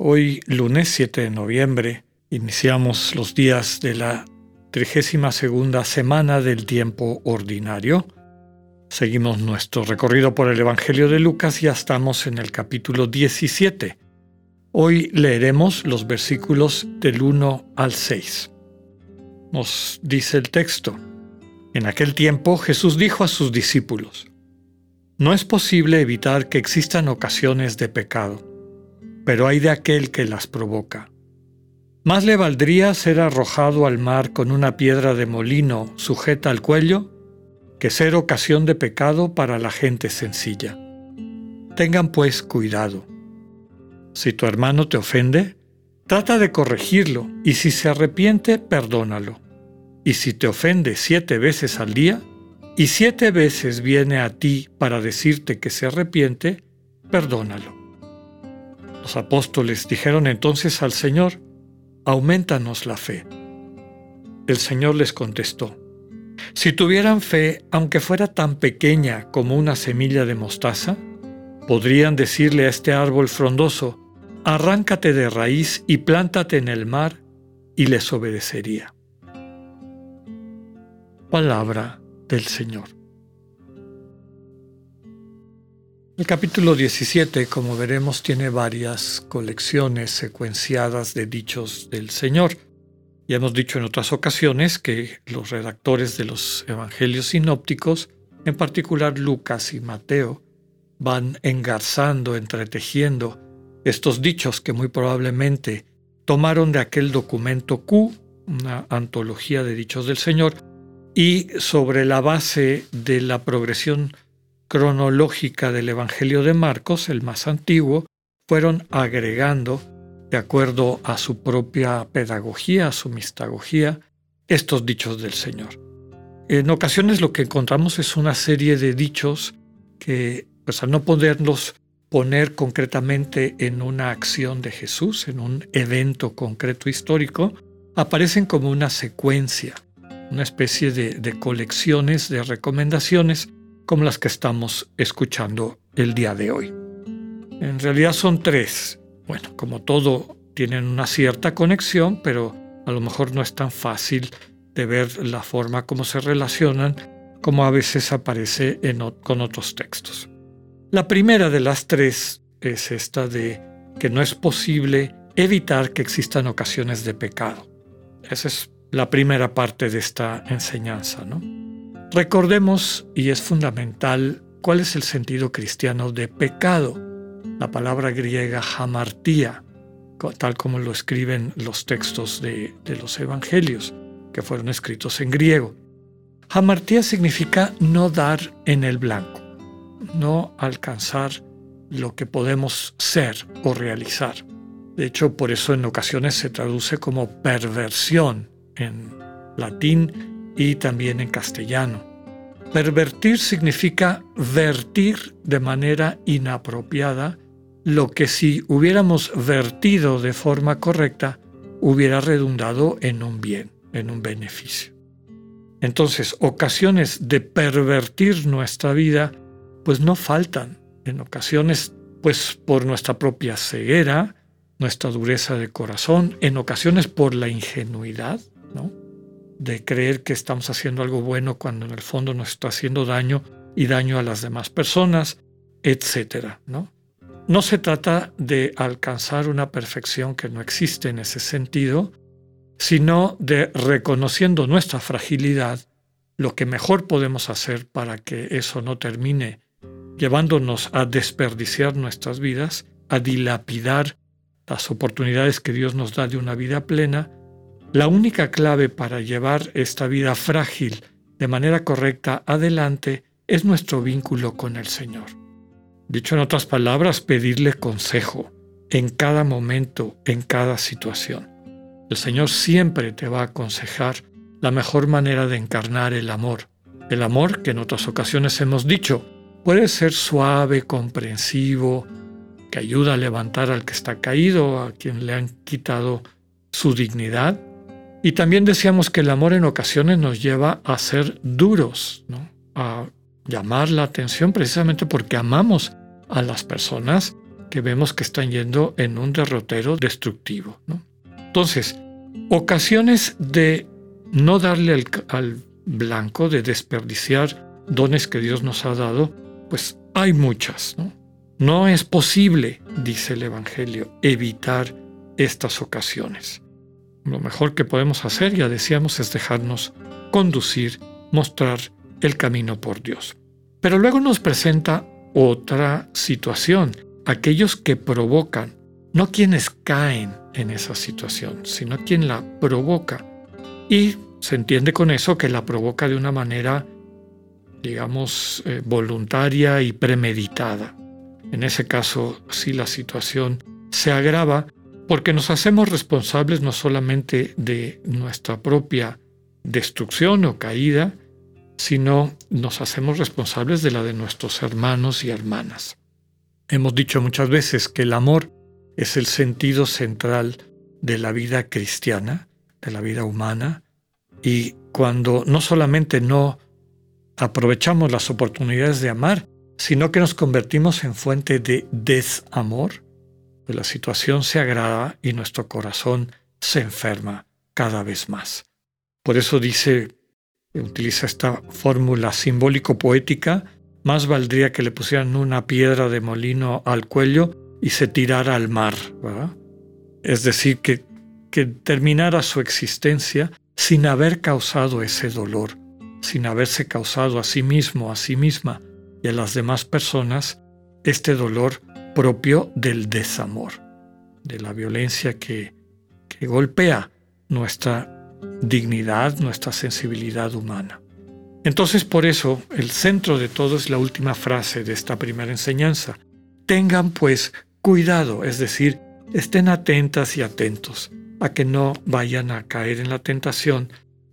Hoy, lunes 7 de noviembre, iniciamos los días de la 32 segunda semana del tiempo ordinario. Seguimos nuestro recorrido por el Evangelio de Lucas y ya estamos en el capítulo 17. Hoy leeremos los versículos del 1 al 6. Nos dice el texto. En aquel tiempo Jesús dijo a sus discípulos, No es posible evitar que existan ocasiones de pecado, pero hay de aquel que las provoca. Más le valdría ser arrojado al mar con una piedra de molino sujeta al cuello que ser ocasión de pecado para la gente sencilla. Tengan pues cuidado. Si tu hermano te ofende, trata de corregirlo y si se arrepiente, perdónalo. Y si te ofende siete veces al día, y siete veces viene a ti para decirte que se arrepiente, perdónalo. Los apóstoles dijeron entonces al Señor, aumentanos la fe. El Señor les contestó, si tuvieran fe, aunque fuera tan pequeña como una semilla de mostaza, podrían decirle a este árbol frondoso, arráncate de raíz y plántate en el mar, y les obedecería. Palabra del Señor. El capítulo 17, como veremos, tiene varias colecciones secuenciadas de dichos del Señor. Ya hemos dicho en otras ocasiones que los redactores de los evangelios sinópticos, en particular Lucas y Mateo, van engarzando, entretejiendo estos dichos que muy probablemente tomaron de aquel documento Q, una antología de dichos del Señor, y sobre la base de la progresión cronológica del Evangelio de Marcos, el más antiguo, fueron agregando, de acuerdo a su propia pedagogía, a su mistagogía, estos dichos del Señor. En ocasiones lo que encontramos es una serie de dichos que, pues al no poderlos poner concretamente en una acción de Jesús, en un evento concreto histórico, aparecen como una secuencia, una especie de colecciones de recomendaciones como las que estamos escuchando el día de hoy. En realidad son tres. Bueno, como todo, tienen una cierta conexión, pero a lo mejor no es tan fácil de ver la forma como se relacionan como a veces aparece con otros textos. La primera de las tres es esta de que no es posible evitar que existan ocasiones de pecado. Esa es la primera parte de esta enseñanza, ¿no? Recordemos, y es fundamental, cuál es el sentido cristiano de pecado. La palabra griega hamartía, tal como lo escriben los textos de, los evangelios, que fueron escritos en griego. Hamartía significa no dar en el blanco, no alcanzar lo que podemos ser o realizar. De hecho, por eso en ocasiones se traduce como perversión en latín y también en castellano. Pervertir significa vertir de manera inapropiada lo que si hubiéramos vertido de forma correcta hubiera redundado en un bien, en un beneficio. Entonces, ocasiones de pervertir nuestra vida, pues no faltan. En ocasiones, pues por nuestra propia ceguera, nuestra dureza de corazón, en ocasiones por la ingenuidad, ¿no? De creer que estamos haciendo algo bueno cuando en el fondo nos está haciendo daño y daño a las demás personas, etcétera, ¿no? No se trata de alcanzar una perfección que no existe en ese sentido, sino de reconociendo nuestra fragilidad, lo que mejor podemos hacer para que eso no termine llevándonos a desperdiciar nuestras vidas, a dilapidar las oportunidades que Dios nos da de una vida plena, la única clave para llevar esta vida frágil de manera correcta adelante es nuestro vínculo con el Señor. Dicho en otras palabras, pedirle consejo en cada momento, en cada situación. El Señor siempre te va a aconsejar la mejor manera de encarnar el amor. El amor que en otras ocasiones hemos dicho puede ser suave, comprensivo, que ayuda a levantar al que está caído, a quien le han quitado su dignidad. Y también decíamos que el amor en ocasiones nos lleva a ser duros, a llamar la atención precisamente porque amamos a las personas que vemos que están yendo en un derrotero destructivo. Entonces, ocasiones de no darle al, blanco, de desperdiciar dones que Dios nos ha dado, pues hay muchas. no es posible, dice el Evangelio, evitar estas ocasiones. Lo mejor que podemos hacer, ya decíamos, es dejarnos conducir, mostrar el camino por Dios. Pero luego nos presenta otra situación, aquellos que provocan, no quienes caen en esa situación, sino quien la provoca. Y se entiende con eso que la provoca de una manera, digamos, eh, voluntaria y premeditada. En ese caso, sí la situación se agrava porque nos hacemos responsables no solamente de nuestra propia destrucción o caída, sino nos hacemos responsables de la de nuestros hermanos y hermanas. Hemos dicho muchas veces que el amor es el sentido central de la vida cristiana, de la vida humana, y cuando no solamente no aprovechamos las oportunidades de amar, sino que nos convertimos en fuente de desamor, la situación se agrava y nuestro corazón se enferma cada vez más. Por eso dice, utiliza esta fórmula simbólico-poética, más valdría que le pusieran una piedra de molino al cuello y se tirara al mar, Es decir, que, que terminara su existencia sin haber causado ese dolor, sin haberse causado a sí mismo, a sí misma, y a las demás personas este dolor propio del desamor, de la violencia que, golpea nuestra dignidad, nuestra sensibilidad humana. Entonces por eso el centro de todo es la última frase de esta primera enseñanza. Tengan pues cuidado, es decir, estén atentas y atentos a que no vayan a caer en la tentación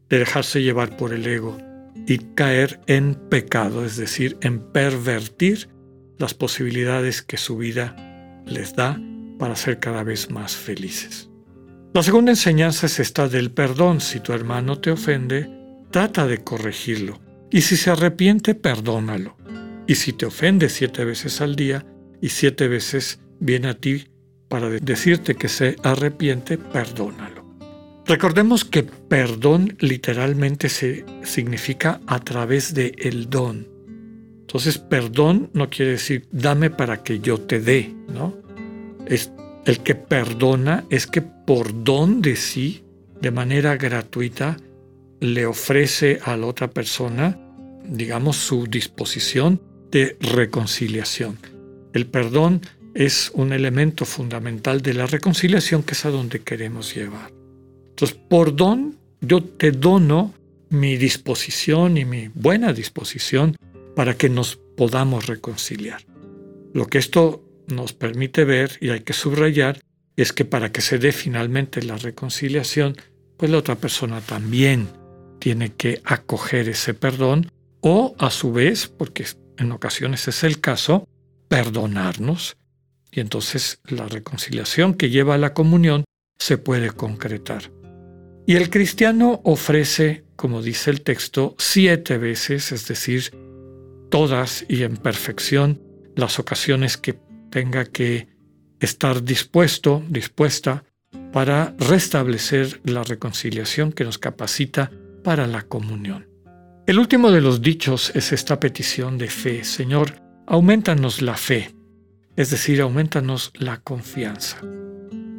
de dejarse llevar por el ego y caer en pecado, es decir, en pervertir las posibilidades que su vida les da para ser cada vez más felices. La segunda enseñanza es esta del perdón. Si tu hermano te ofende, trata de corregirlo. Y si se arrepiente, perdónalo. Y si te ofende siete veces al día y siete veces viene a ti para decirte que se arrepiente, perdónalo. Recordemos que perdón literalmente se significa a través de el don. Entonces, perdón no quiere decir dame para que yo te dé, ¿no? Es el que perdona es que por don de sí, de manera gratuita, le ofrece a la otra persona, digamos, su disposición de reconciliación. El perdón es un elemento fundamental de la reconciliación que es a donde queremos llevar. Entonces, por don, yo te dono mi disposición y mi buena disposición para que nos podamos reconciliar. Lo que esto nos permite ver, y hay que subrayar, es que para que se dé finalmente la reconciliación, pues la otra persona también tiene que acoger ese perdón o a su vez, porque en ocasiones es el caso, perdonarnos. Y entonces la reconciliación que lleva a la comunión se puede concretar. Y el cristiano ofrece, como dice el texto, siete veces, es decir, todas y en perfección, las ocasiones que tenga que estar dispuesto, dispuesta para restablecer la reconciliación que nos capacita para la comunión. El último de los dichos es esta petición de fe, Señor, aumentanos la fe, es decir, aumentanos la confianza.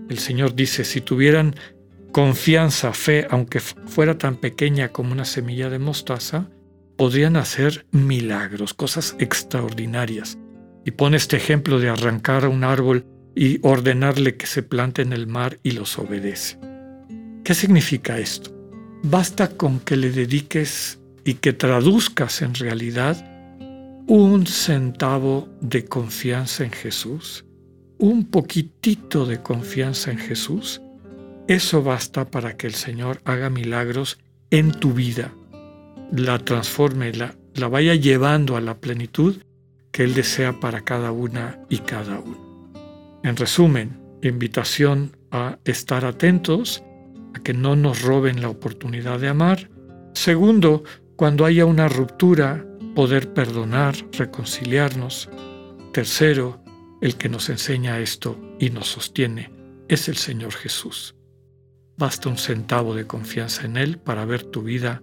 El Señor dice, si tuvieran confianza, fe, aunque fuera tan pequeña como una semilla de mostaza, podrían hacer milagros, cosas extraordinarias. Y pone este ejemplo de arrancar a un árbol y ordenarle que se plante en el mar y los obedece. ¿Qué significa esto? Basta con que le dediques y que traduzcas en realidad un centavo de confianza en Jesús, un poquitito de confianza en Jesús, Eso basta para que el Señor haga milagros en tu vida, la transforme, la, la vaya llevando a la plenitud que Él desea para cada una y cada uno. En resumen, invitación a estar atentos, a que no nos roben la oportunidad de amar. Segundo, cuando haya una ruptura, poder perdonar, reconciliarnos. Tercero, el que nos enseña esto y nos sostiene es el Señor Jesús. Basta un centavo de confianza en Él para ver tu vida